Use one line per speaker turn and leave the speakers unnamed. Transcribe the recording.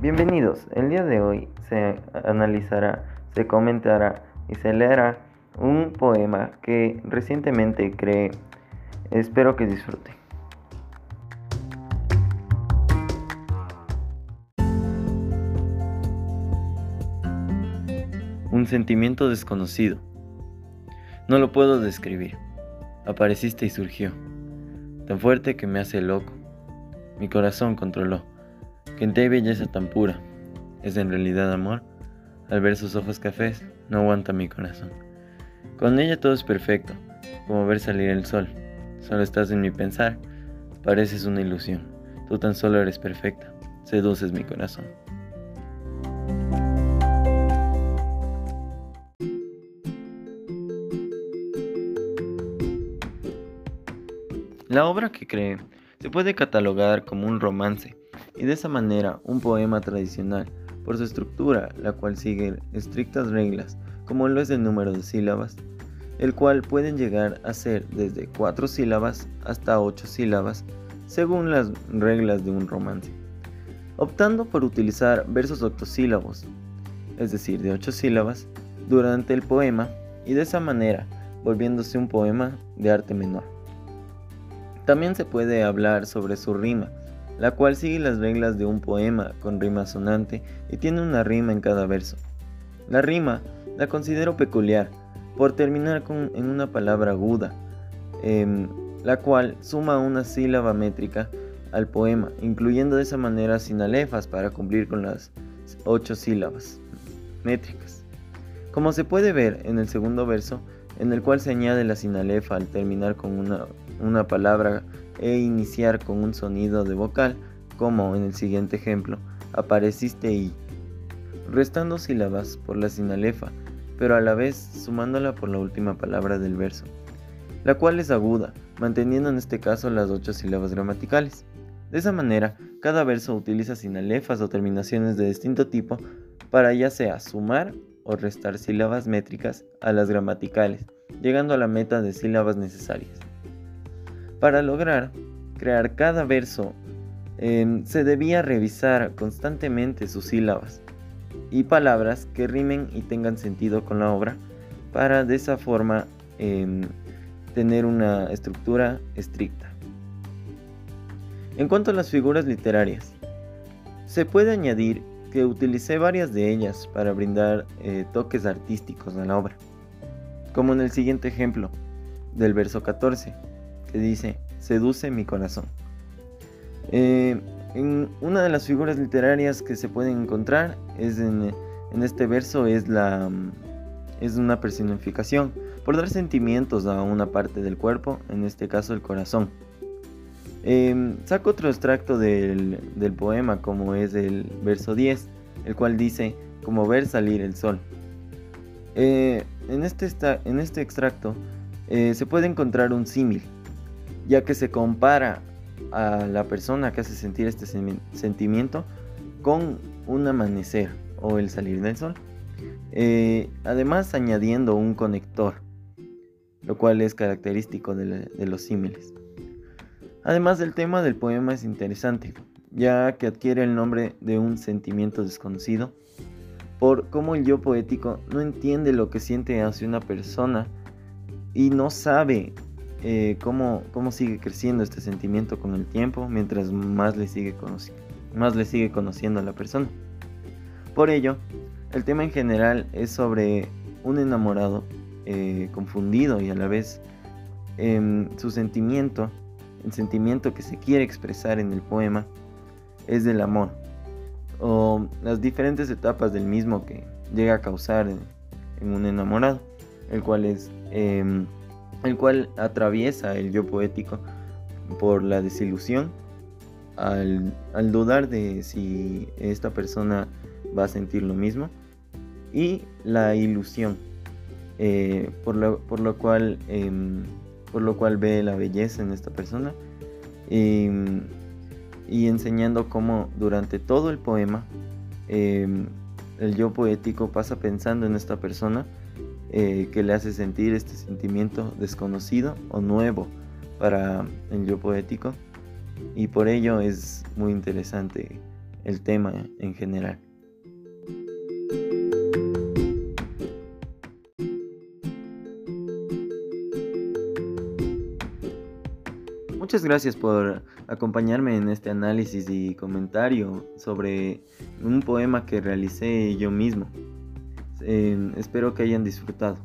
Bienvenidos, el día de hoy se analizará, se comentará y se leerá un poema que recientemente creé. Espero que disfruten. Un sentimiento desconocido. No lo puedo describir. Apareciste y surgió, tan fuerte que me hace loco. Mi corazón controló que en ti belleza tan pura es en realidad amor. Al ver sus ojos cafés, no aguanta mi corazón. Con ella todo es perfecto, como ver salir el sol. Solo estás en mi pensar, pareces una ilusión. Tú tan solo eres perfecta, seduces mi corazón. La obra que cree se puede catalogar como un romance y de esa manera un poema tradicional por su estructura, la cual sigue estrictas reglas, como lo es el número de sílabas, el cual pueden llegar a ser desde 4 sílabas hasta 8 sílabas, según las reglas de un romance, optando por utilizar versos octosílabos, es decir, de 8 sílabas, durante el poema y de esa manera volviéndose un poema de arte menor. También se puede hablar sobre su rima, la cual sigue las reglas de un poema con rima sonante y tiene una rima en cada verso. La rima la considero peculiar por terminar con, en una palabra aguda, em, la cual suma una sílaba métrica al poema, incluyendo de esa manera sinalefas para cumplir con las ocho sílabas métricas. Como se puede ver en el segundo verso, en el cual se añade la sinalefa al terminar con una, una palabra e iniciar con un sonido de vocal, como en el siguiente ejemplo, apareciste y, restando sílabas por la sinalefa, pero a la vez sumándola por la última palabra del verso, la cual es aguda, manteniendo en este caso las ocho sílabas gramaticales. De esa manera, cada verso utiliza sinalefas o terminaciones de distinto tipo para ya sea sumar o restar sílabas métricas a las gramaticales, llegando a la meta de sílabas necesarias. Para lograr crear cada verso, em, se debía revisar constantemente sus sílabas y palabras que rimen y tengan sentido con la obra para de esa forma em, tener una estructura estricta. En cuanto a las figuras literarias, se puede añadir que utilicé varias de ellas para brindar eh, toques artísticos a la obra, como en el siguiente ejemplo del verso 14 que dice, seduce mi corazón. Eh, en una de las figuras literarias que se pueden encontrar es en, este verso es la es una personificación por dar sentimientos a una parte del cuerpo, en este caso el corazón. Eh, saco otro extracto del, poema como es el verso 10, el cual dice como ver salir el sol. Eh, en, este en este extracto se puede encontrar un símil ya que se compara a la persona que hace sentir este sentimiento con un amanecer o el salir del sol. Eh, además añadiendo un conector, lo cual es característico de, de los símiles. Además del tema del poema es interesante, ya que adquiere el nombre de un sentimiento desconocido, por cómo el yo poético no entiende lo que siente hacia una persona y no sabe eh, cómo, sigue creciendo este sentimiento con el tiempo mientras más le sigue, más le sigue conociendo a la persona. Por ello, el tema en general es sobre un enamorado eh, confundido y a la vez em, su sentimiento, el sentimiento que se quiere expresar en el poema es del amor o las diferentes etapas del mismo que llega a causar en, un enamorado, el cual es em, el cual atraviesa el yo poético por la desilusión, al, dudar de si esta persona va a sentir lo mismo, y la ilusión, eh, por, lo, por, lo cual, em, por lo cual ve la belleza en esta persona, em, y enseñando cómo durante todo el poema em, el yo poético pasa pensando en esta persona eh, que le hace sentir este sentimiento desconocido o nuevo para el yo poético y por ello es muy interesante el tema en general. Muchas gracias por acompañarme en este análisis y comentario sobre un poema que realicé yo mismo. Espero que hayan disfrutado.